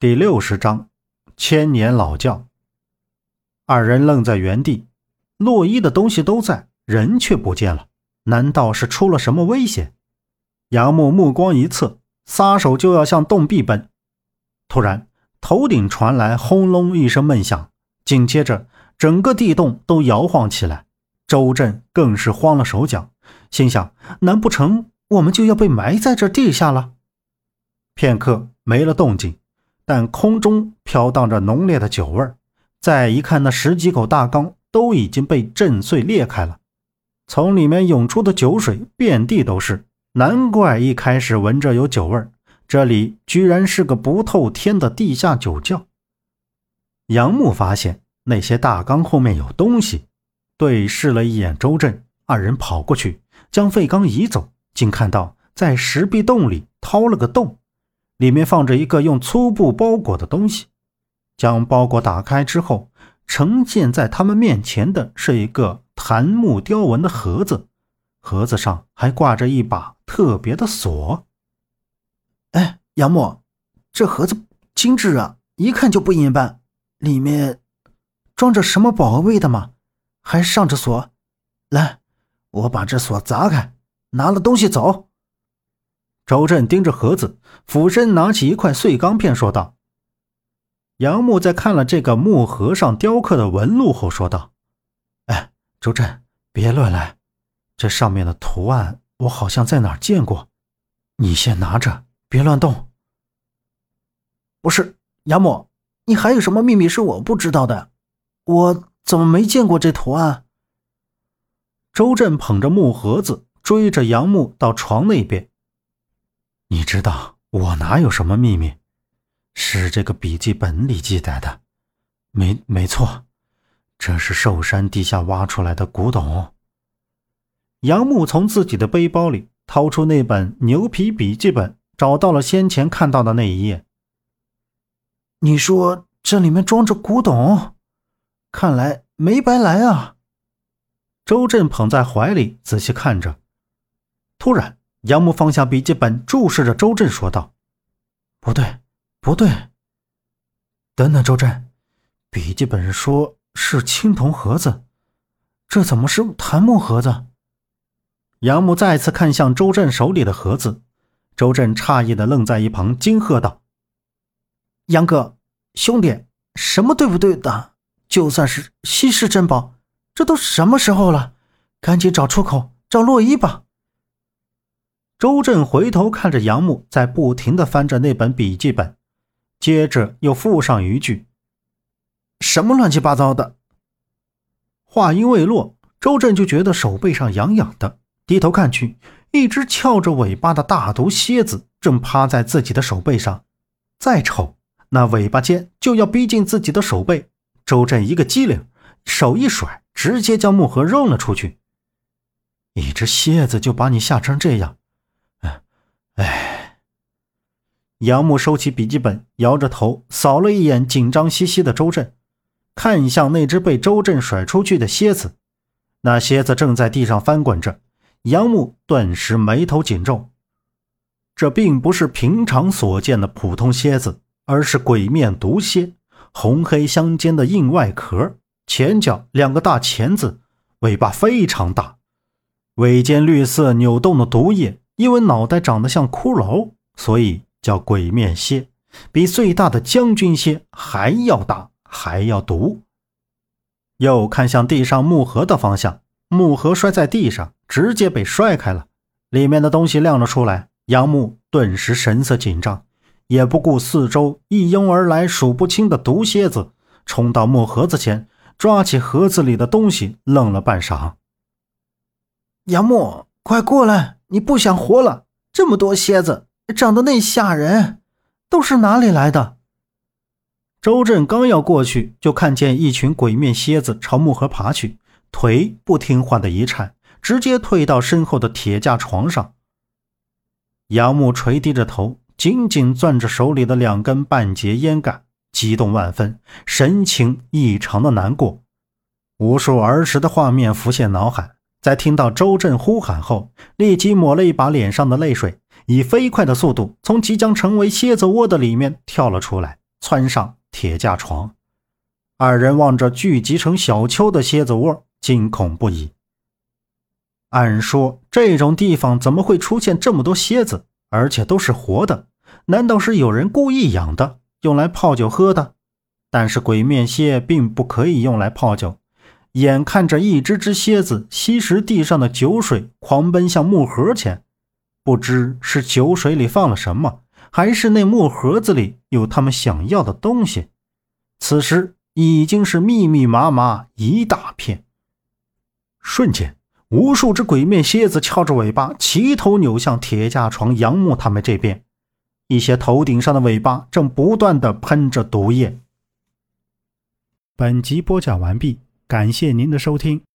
第六十章，千年老窖。二人愣在原地，洛伊的东西都在，人却不见了。难道是出了什么危险？杨木目光一侧，撒手就要向洞壁奔。突然，头顶传来轰隆一声闷响，紧接着，整个地洞都摇晃起来。周震更是慌了手脚，心想：难不成我们就要被埋在这地下了？片刻，没了动静。但空中飘荡着浓烈的酒味儿，再一看，那十几口大缸都已经被震碎裂开了，从里面涌出的酒水遍地都是，难怪一开始闻着有酒味儿，这里居然是个不透天的地下酒窖。杨木发现那些大缸后面有东西，对视了一眼周震，二人跑过去将废缸移走，竟看到在石壁洞里掏了个洞。里面放着一个用粗布包裹的东西，将包裹打开之后，呈现在他们面前的是一个檀木雕纹的盒子，盒子上还挂着一把特别的锁。哎，杨木，这盒子精致啊，一看就不一般，里面装着什么宝贝的吗？还上着锁？来，我把这锁砸开，拿了东西走。周震盯着盒子，俯身拿起一块碎钢片，说道：“杨木在看了这个木盒上雕刻的纹路后，说道：‘哎，周震，别乱来，这上面的图案我好像在哪儿见过。你先拿着，别乱动。’不是杨木，你还有什么秘密是我不知道的？我怎么没见过这图案？”周震捧着木盒子，追着杨木到床那边。你知道我哪有什么秘密？是这个笔记本里记载的，没没错，这是寿山地下挖出来的古董。杨木从自己的背包里掏出那本牛皮笔记本，找到了先前看到的那一页。你说这里面装着古董，看来没白来啊！周震捧在怀里仔细看着，突然。杨木放下笔记本，注视着周震，说道：“不对，不对，等等，周震，笔记本说是青铜盒子，这怎么是檀木盒子？”杨木再次看向周震手里的盒子，周震诧异的愣在一旁，惊喝道：“杨哥，兄弟，什么对不对的？就算是稀世珍宝，这都什么时候了？赶紧找出口，找洛伊吧！”周震回头看着杨木，在不停的翻着那本笔记本，接着又附上一句：“什么乱七八糟的。”话音未落，周震就觉得手背上痒痒的，低头看去，一只翘着尾巴的大毒蝎子正趴在自己的手背上。再瞅，那尾巴尖就要逼近自己的手背。周震一个机灵，手一甩，直接将木盒扔了出去。一只蝎子就把你吓成这样！哎，杨木收起笔记本，摇着头，扫了一眼紧张兮兮的周震，看向那只被周震甩出去的蝎子。那蝎子正在地上翻滚着，杨木顿时眉头紧皱。这并不是平常所见的普通蝎子，而是鬼面毒蝎，红黑相间的硬外壳，前脚两个大钳子，尾巴非常大，尾尖绿色扭动的毒液。因为脑袋长得像骷髅，所以叫鬼面蝎，比最大的将军蝎还要大，还要毒。又看向地上木盒的方向，木盒摔在地上，直接被摔开了，里面的东西亮了出来。杨木顿时神色紧张，也不顾四周一拥而来数不清的毒蝎子，冲到木盒子前，抓起盒子里的东西，愣了半晌。杨木，快过来！你不想活了？这么多蝎子，长得那吓人，都是哪里来的？周震刚要过去，就看见一群鬼面蝎子朝木盒爬去，腿不听话的一颤，直接退到身后的铁架床上。杨木垂低着头，紧紧攥着手里的两根半截烟杆，激动万分，神情异常的难过，无数儿时的画面浮现脑海。在听到周震呼喊后，立即抹了一把脸上的泪水，以飞快的速度从即将成为蝎子窝的里面跳了出来，窜上铁架床。二人望着聚集成小丘的蝎子窝，惊恐不已。按说这种地方怎么会出现这么多蝎子，而且都是活的？难道是有人故意养的，用来泡酒喝的？但是鬼面蝎并不可以用来泡酒。眼看着一只只蝎子吸食地上的酒水，狂奔向木盒前，不知是酒水里放了什么，还是那木盒子里有他们想要的东西。此时已经是密密麻麻一大片。瞬间，无数只鬼面蝎子翘着尾巴，齐头扭向铁架床杨木他们这边。一些头顶上的尾巴正不断的喷着毒液。本集播讲完毕，感谢您的收听。